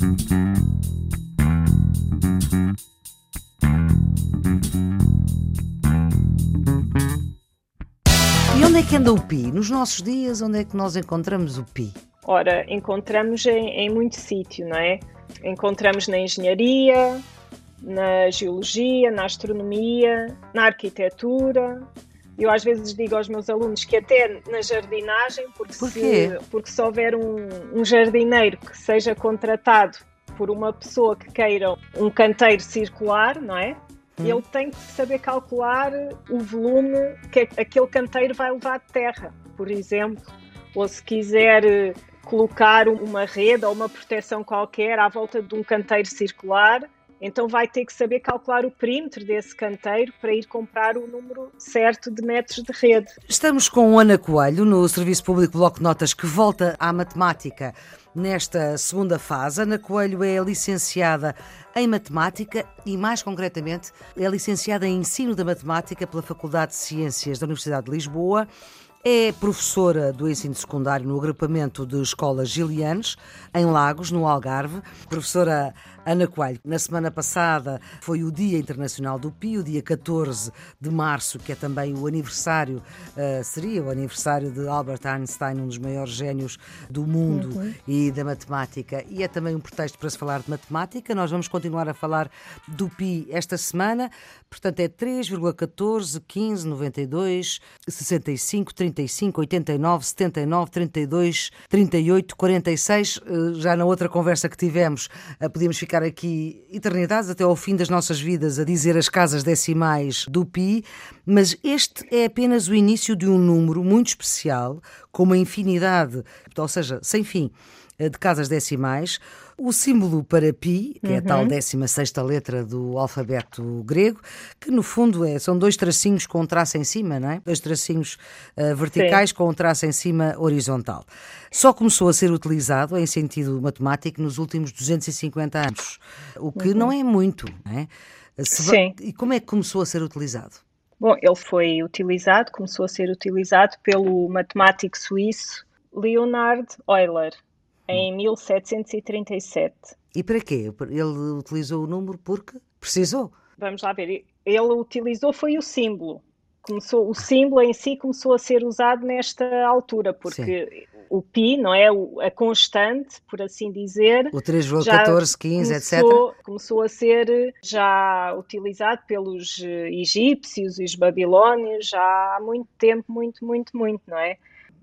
E onde é que anda o pi? Nos nossos dias, onde é que nós encontramos o pi? Ora, encontramos em, em muito sítio, não é? Encontramos na engenharia, na geologia, na astronomia, na arquitetura. Eu às vezes digo aos meus alunos que até na jardinagem, porque, Por se, porque se houver um, um jardineiro que seja contratado por uma pessoa que queira um canteiro circular, não é? Ele tem que saber calcular o volume que aquele canteiro vai levar de terra, por exemplo. Ou se quiser eh, colocar uma rede ou uma proteção qualquer à volta de um canteiro circular, então vai ter que saber calcular o perímetro desse canteiro para ir comprar o número certo de metros de rede. Estamos com Ana Coelho no Serviço Público Bloco de Notas que volta à matemática nesta segunda fase. Ana Coelho é licenciada em Matemática e, mais concretamente, é licenciada em Ensino da Matemática pela Faculdade de Ciências da Universidade de Lisboa. É professora do ensino secundário no agrupamento de escolas Gilianes, em Lagos, no Algarve. Professora Ana Coelho, na semana passada foi o Dia Internacional do Pi, o dia 14 de março, que é também o aniversário, uh, seria o aniversário de Albert Einstein, um dos maiores génios do mundo uhum. e da matemática. E é também um pretexto para se falar de matemática. Nós vamos continuar a falar do Pi esta semana. Portanto, é 3,14, 15, 92, 65, 35, 89, 79, 32, 38, 46. Já na outra conversa que tivemos, uh, podíamos ficar ficar aqui eternidades até ao fim das nossas vidas a dizer as casas decimais do pi, mas este é apenas o início de um número muito especial, com uma infinidade, ou seja, sem fim, de casas decimais. O símbolo para pi, que é a tal 16 uhum. letra do alfabeto grego, que no fundo é, são dois tracinhos com um traço em cima, não é? Dois tracinhos uh, verticais Sim. com um traço em cima horizontal. Só começou a ser utilizado em sentido matemático nos últimos 250 anos, o que uhum. não é muito, não é? Se Sim. E como é que começou a ser utilizado? Bom, ele foi utilizado, começou a ser utilizado pelo matemático suíço Leonhard Euler em 1737. E para quê? Ele utilizou o número porque precisou? Vamos lá ver. Ele utilizou foi o símbolo. Começou, o símbolo em si começou a ser usado nesta altura, porque Sim. o pi, não é? A constante, por assim dizer. O 3,14, 15, etc. Começou a ser já utilizado pelos egípcios e os babilónios já há muito tempo, muito, muito, muito, não é?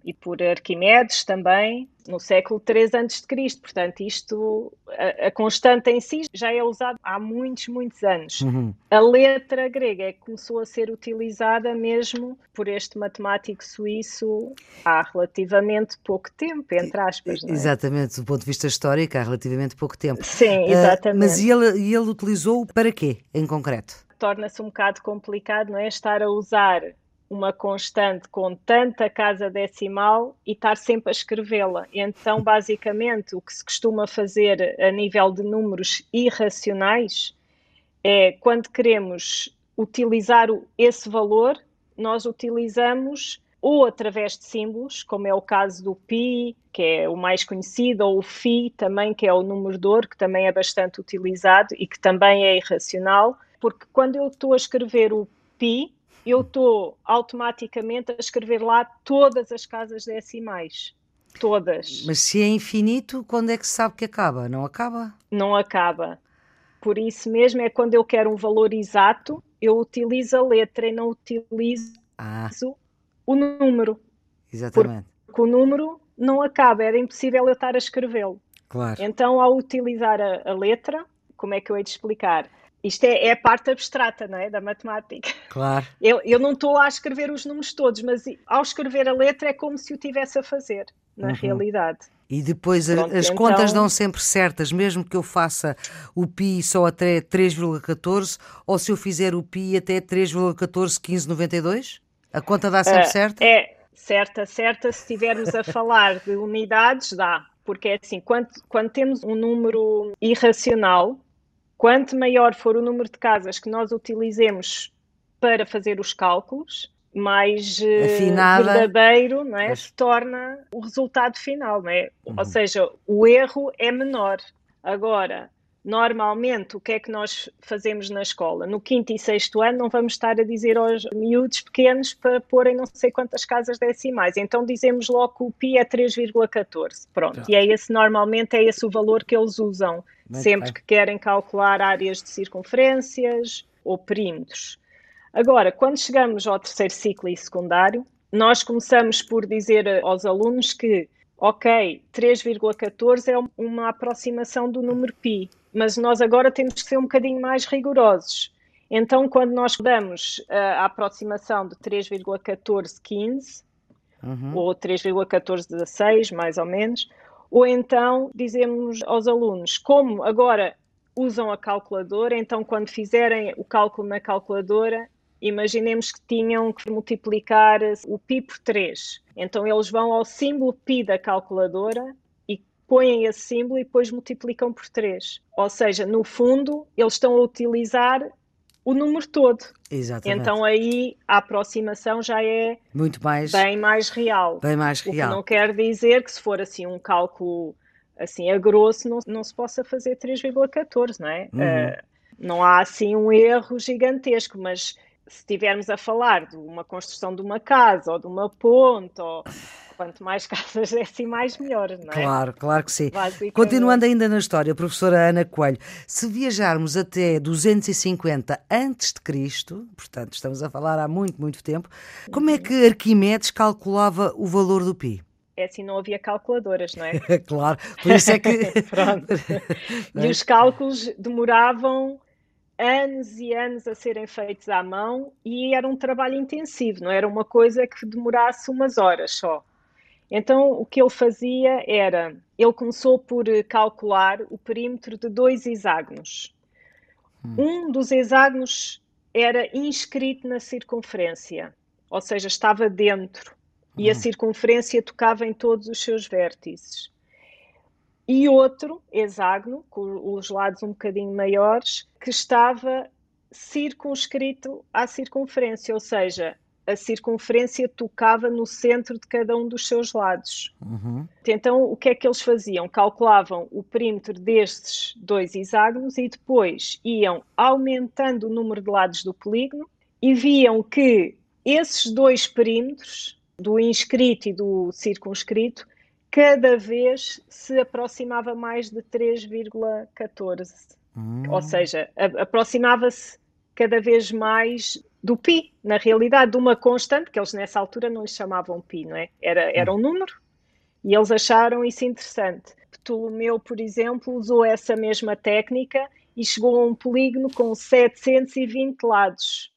E por Arquimedes também, no século III a.C. Portanto, isto, a, a, constante em si já é usada há muitos, muitos anos. Uhum. A letra grega é que começou a ser utilizada mesmo por este matemático suíço há relativamente pouco tempo, entre aspas. É? Exatamente, do ponto de vista histórico, há relativamente pouco tempo. Sim, exatamente. Uh, mas e ele, e ele utilizou para quê, em concreto? Torna-se um bocado complicado, não é? Estar a usar uma constante com tanta casa decimal e estar sempre a escrevê-la. Então, basicamente, o que se costuma fazer a nível de números irracionais é quando queremos utilizar esse valor, nós utilizamos ou através de símbolos, como é o caso do pi, que é o mais conhecido, ou o fi, também, que é o número de ouro, que também é bastante utilizado e que também é irracional, porque quando eu estou a escrever o pi, eu estou automaticamente a escrever lá todas as casas decimais. Todas. Mas se é infinito, quando é que se sabe que acaba? Não acaba? Não acaba. Por isso mesmo é quando eu quero um valor exato, eu utilizo a letra e não utilizo ah. o número. Exatamente. Porque o número não acaba, era impossível eu estar a escrevê-lo. Claro. Então, ao utilizar a, a letra, como é que eu hei de explicar? Isto é, é, a parte abstrata não é? da matemática. Claro. Eu, eu não estou a escrever os números todos, mas ao escrever a letra é como se o tivesse a fazer, na uhum. realidade. E depois Pronto, as então... contas dão sempre certas, mesmo que eu faça o pi só até 3,14 ou se eu fizer o pi até 3,141592? A conta dá sempre uh, certa? É, certa, certa. Se estivermos a falar de unidades, dá. Porque é assim, quando, quando temos um número irracional, Quanto maior for o número de casas que nós utilizemos para fazer os cálculos, mais eh, Afinada. verdadeiro não é? se torna o resultado final. Não é? Uhum. Ou seja, o erro é menor. Agora, Normalmente, o que é que nós fazemos na escola? No quinto e sexto ano, não vamos estar a dizer aos miúdos pequenos para porem não sei quantas casas decimais. Então, dizemos logo que o pi é 3,14. Pronto. E é esse, normalmente, é esse o valor que eles usam Muito sempre bem. que querem calcular áreas de circunferências ou perímetros. Agora, quando chegamos ao terceiro ciclo e secundário, nós começamos por dizer aos alunos que ok, 3,14 é uma aproximação do número π, mas nós agora temos que ser um bocadinho mais rigorosos. Então, quando nós damos a aproximação de 3,1415 uhum. ou 3,1416, mais ou menos, ou então dizemos aos alunos, como agora usam a calculadora, então quando fizerem o cálculo na calculadora, imaginemos que tinham que multiplicar o π por 3. Então eles vão ao símbolo π da calculadora e põem esse símbolo e depois multiplicam por 3. Ou seja, no fundo, eles estão a utilizar o número todo. Exatamente. Então aí a aproximação já é muito mais bem mais real. Bem mais real. O que não quer dizer que se for assim um cálculo assim a grosso não, não se possa fazer 3,14, não é? Uhum. Uh, não há assim um erro gigantesco, mas se estivermos a falar de uma construção de uma casa ou de uma ponte, ou quanto mais casas decimais, melhor, não é? Claro, claro que sim. Continuando ainda na história, professora Ana Coelho, se viajarmos até 250 antes de Cristo, portanto estamos a falar há muito, muito tempo, como é que Arquimedes calculava o valor do pi? é assim, não havia calculadoras, não é? claro, por isso é que. Pronto. E os cálculos demoravam anos e anos a serem feitos à mão e era um trabalho intensivo, não era uma coisa que demorasse umas horas só. Então, o que ele fazia era, ele começou por calcular o perímetro de dois hexágonos. Hum. Um dos hexágonos era inscrito na circunferência, ou seja, estava dentro, hum. e a hum. circunferência tocava em todos os seus vértices e outro hexágono, com os lados um bocadinho maiores, que estava circunscrito à circunferência, ou seja, a circunferência tocava no centro de cada um dos seus lados. Uhum. Então, o que é que eles faziam? Calculavam o perímetro destes dois hexágonos e depois iam aumentando o número de lados do polígono e viam que esses dois perímetros, do inscrito e do circunscrito, cada vez se aproximava mais de 3,14. Hum. Ou seja, aproximava-se cada vez mais do pi, na realidade, de uma constante, que eles nessa altura não lhe chamavam pi, não é? Era, era um número e eles acharam isso interessante. Ptolomeu, por exemplo, usou essa mesma técnica e chegou a um polígono com 720 lados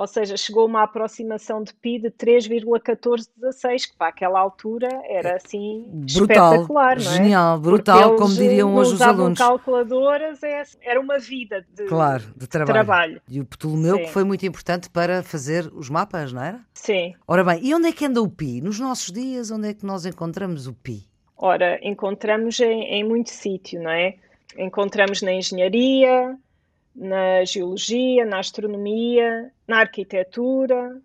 ou seja, chegou uma aproximação de pi de 3,1416, que para aquela altura era assim brutal, espetacular, não é? Genial, brutal, como diriam hoje os alunos. calculadoras, é, era uma vida de, claro, de trabalho. trabalho. E o Ptolomeu Sim. que foi muito importante para fazer os mapas, não era? Sim. Ora bem, e onde é que anda o pi? Nos nossos dias, onde é que nós encontramos o pi? Ora, encontramos em, em muito sítio, não é? Encontramos na engenharia, na geologia, na astronomia, na arquitetura.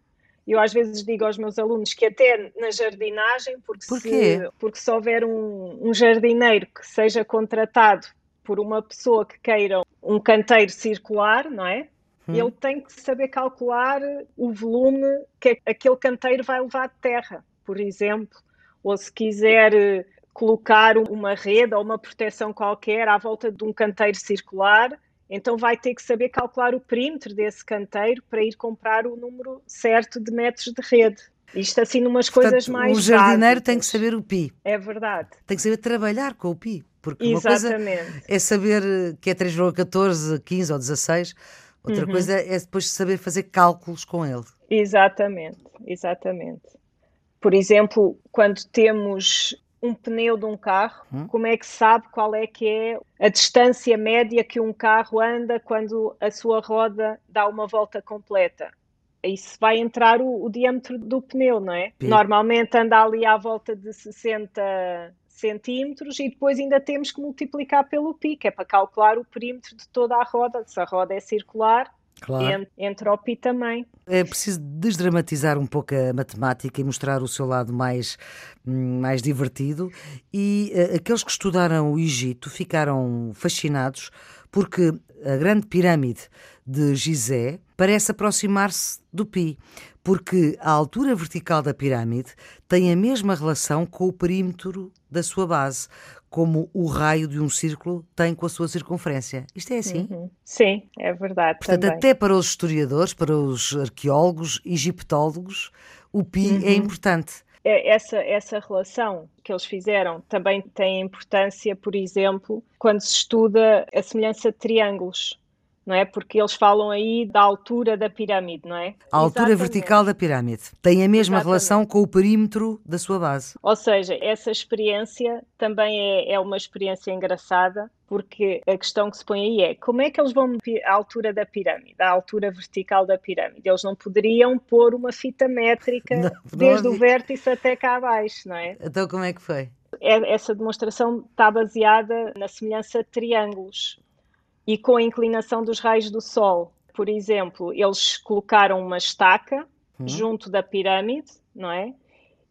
Eu às vezes digo aos meus alunos que até na jardinagem, porque, Por se, porque se houver um, um jardineiro que seja contratado por uma pessoa que queira um canteiro circular, não é? Hum. Ele tem que saber calcular o volume que aquele canteiro vai levar de terra, por exemplo. Ou se quiser eh, colocar uma rede ou uma proteção qualquer à volta de um canteiro circular, então vai ter que saber calcular o perímetro desse canteiro para ir comprar o número certo de metros de rede. Isto assim numas Portanto, coisas mais O jardineiro básicas. tem que saber o pi. É verdade. Tem que saber trabalhar com o pi. Porque Exatamente. uma coisa é saber que é 3,14, 15 ou 16. Outra uhum. coisa é depois saber fazer cálculos com ele. Exatamente, exatamente. Por exemplo, quando temos um pneu de um carro, hum? como é que sabe qual é que é a distância média que um carro anda quando a sua roda dá uma volta completa? Isso vai entrar o, o diâmetro do pneu, não é? Normalmente anda ali à volta de 60 centímetros e depois ainda temos que multiplicar pelo pi, que é para calcular o perímetro de toda a roda. Se a roda é circular, Claro. Também. É preciso desdramatizar um pouco a matemática e mostrar o seu lado mais, hum, mais divertido. E uh, aqueles que estudaram o Egito ficaram fascinados porque a grande pirâmide de Gizé parece aproximar-se do Pi, porque a altura vertical da pirâmide tem a mesma relação com o perímetro da sua base, como o raio de um círculo tem com a sua circunferência. Isto é assim? Uhum. Sim, é verdade. Portanto, também. até para os historiadores, para os arqueólogos, egiptólogos, o Pi é uhum. é importante. Essa, essa relação que eles fizeram também tem importância, por exemplo, quando se estuda a semelhança de triângulos não é? Porque eles falam aí da altura da pirâmide, não é? A altura Exatamente. vertical da pirâmide tem a mesma Exatamente. relação com o perímetro da sua base. Ou seja, essa experiência também é, é uma experiência engraçada, porque a questão que se põe aí é como é que eles vão medir a altura da pirâmide, a altura vertical da pirâmide? Eles não poderiam pôr uma fita métrica não, desde não... o vértice até cá abaixo, não é? Então como é que foi? É, essa demonstração está baseada na semelhança de triângulos e com a inclinação dos raios do Sol. Por exemplo, eles colocaram uma estaca uhum. junto da pirâmide, não é?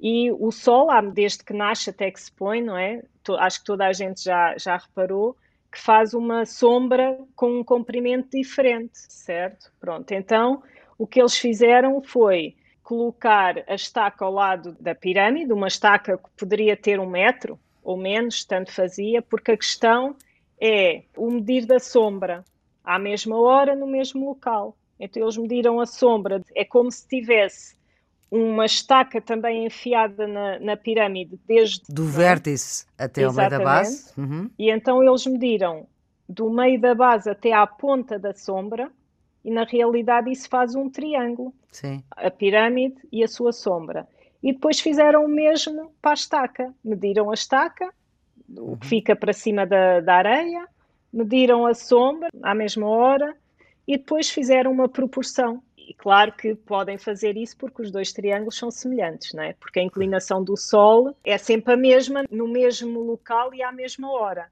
E o Sol, desde que nasce até que se põe, não é? Acho que toda a gente já, já reparou que faz uma sombra com um comprimento diferente, certo? Pronto, então o que eles fizeram foi colocar a estaca ao lado da pirâmide, uma estaca que poderia ter um metro ou menos, tanto fazia, porque a questão é o medir da sombra à mesma hora, no mesmo local. Então eles mediram a sombra, é como se tivesse uma estaca também enfiada na, na pirâmide desde do vértice até ao meio da base. Uhum. E então eles mediram do meio da base até à ponta da sombra e na realidade isso faz um triângulo. Sim. A pirâmide e a sua sombra. E depois fizeram o mesmo para a estaca. Mediram a estaca o que fica para cima da, da areia, mediram a sombra à mesma hora e depois fizeram uma proporção. E claro que podem fazer isso porque os dois triângulos são semelhantes, não é? Porque a inclinação do Sol é sempre a mesma, no mesmo local e à mesma hora.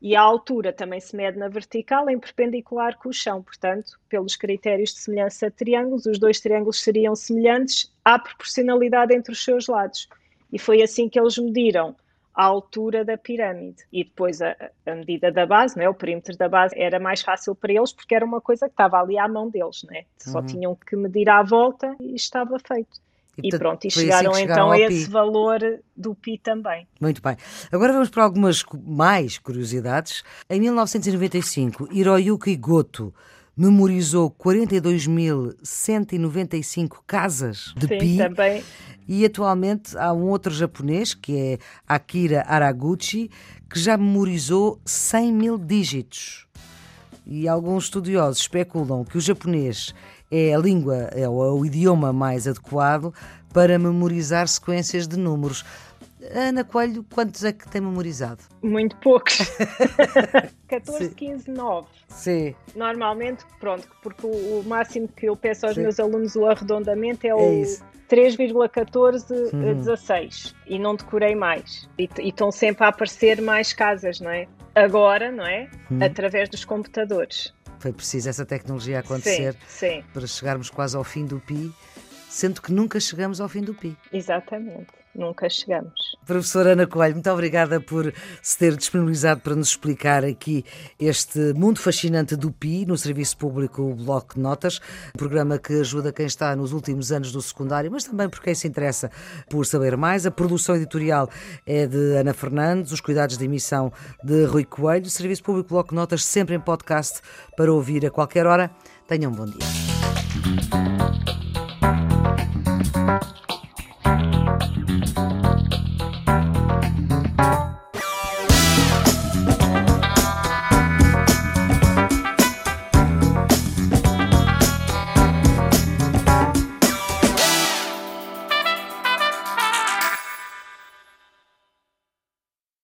E a altura também se mede na vertical em perpendicular com o chão. Portanto, pelos critérios de semelhança de triângulos, os dois triângulos seriam semelhantes à proporcionalidade entre os seus lados. E foi assim que eles mediram a altura da pirâmide. E depois a, a medida da base, né, o perímetro da base, era mais fácil para eles porque era uma coisa que estava ali à mão deles. Né? Só uhum. tinham que medir à volta e estava feito. E, e pronto, e assim chegaram, assim chegaram então a esse valor do pi também. Muito bem. Agora vamos para algumas mais curiosidades. Em 1995, Hiroyuki Goto memorizou 42.195 casas de Sim, pi. Também. E atualmente há um outro japonês, que é Akira Araguchi, que já memorizou 100 mil dígitos. E alguns estudiosos especulam que o japonês é a língua, é o idioma mais adequado para memorizar sequências de números. Ana Coelho, quantos é que tem memorizado? Muito poucos. 14, Sim. 15, 9. Sim. Normalmente, pronto, porque o, máximo que eu peço aos Sim. meus alunos o arredondamento é, é o 3,1416 uhum. e não decorei mais. E, e estão sempre a aparecer mais casas, não é? Agora, não é? Uhum. Através dos computadores. Foi preciso essa tecnologia acontecer sim, sim. para chegarmos quase ao fim do PI, sendo que nunca chegamos ao fim do PI. Exatamente nunca chegamos. Professora Ana Coelho, muito obrigada por se ter disponibilizado para nos explicar aqui este mundo fascinante do PI no Serviço Público Bloco de Notas, programa que ajuda quem está nos últimos anos do secundário, mas também por quem se interessa por saber mais. A produção editorial é de Ana Fernandes, os cuidados de emissão de Rui Coelho, Serviço Público Bloco de Notas sempre em podcast para ouvir a qualquer hora. Tenham um bom dia.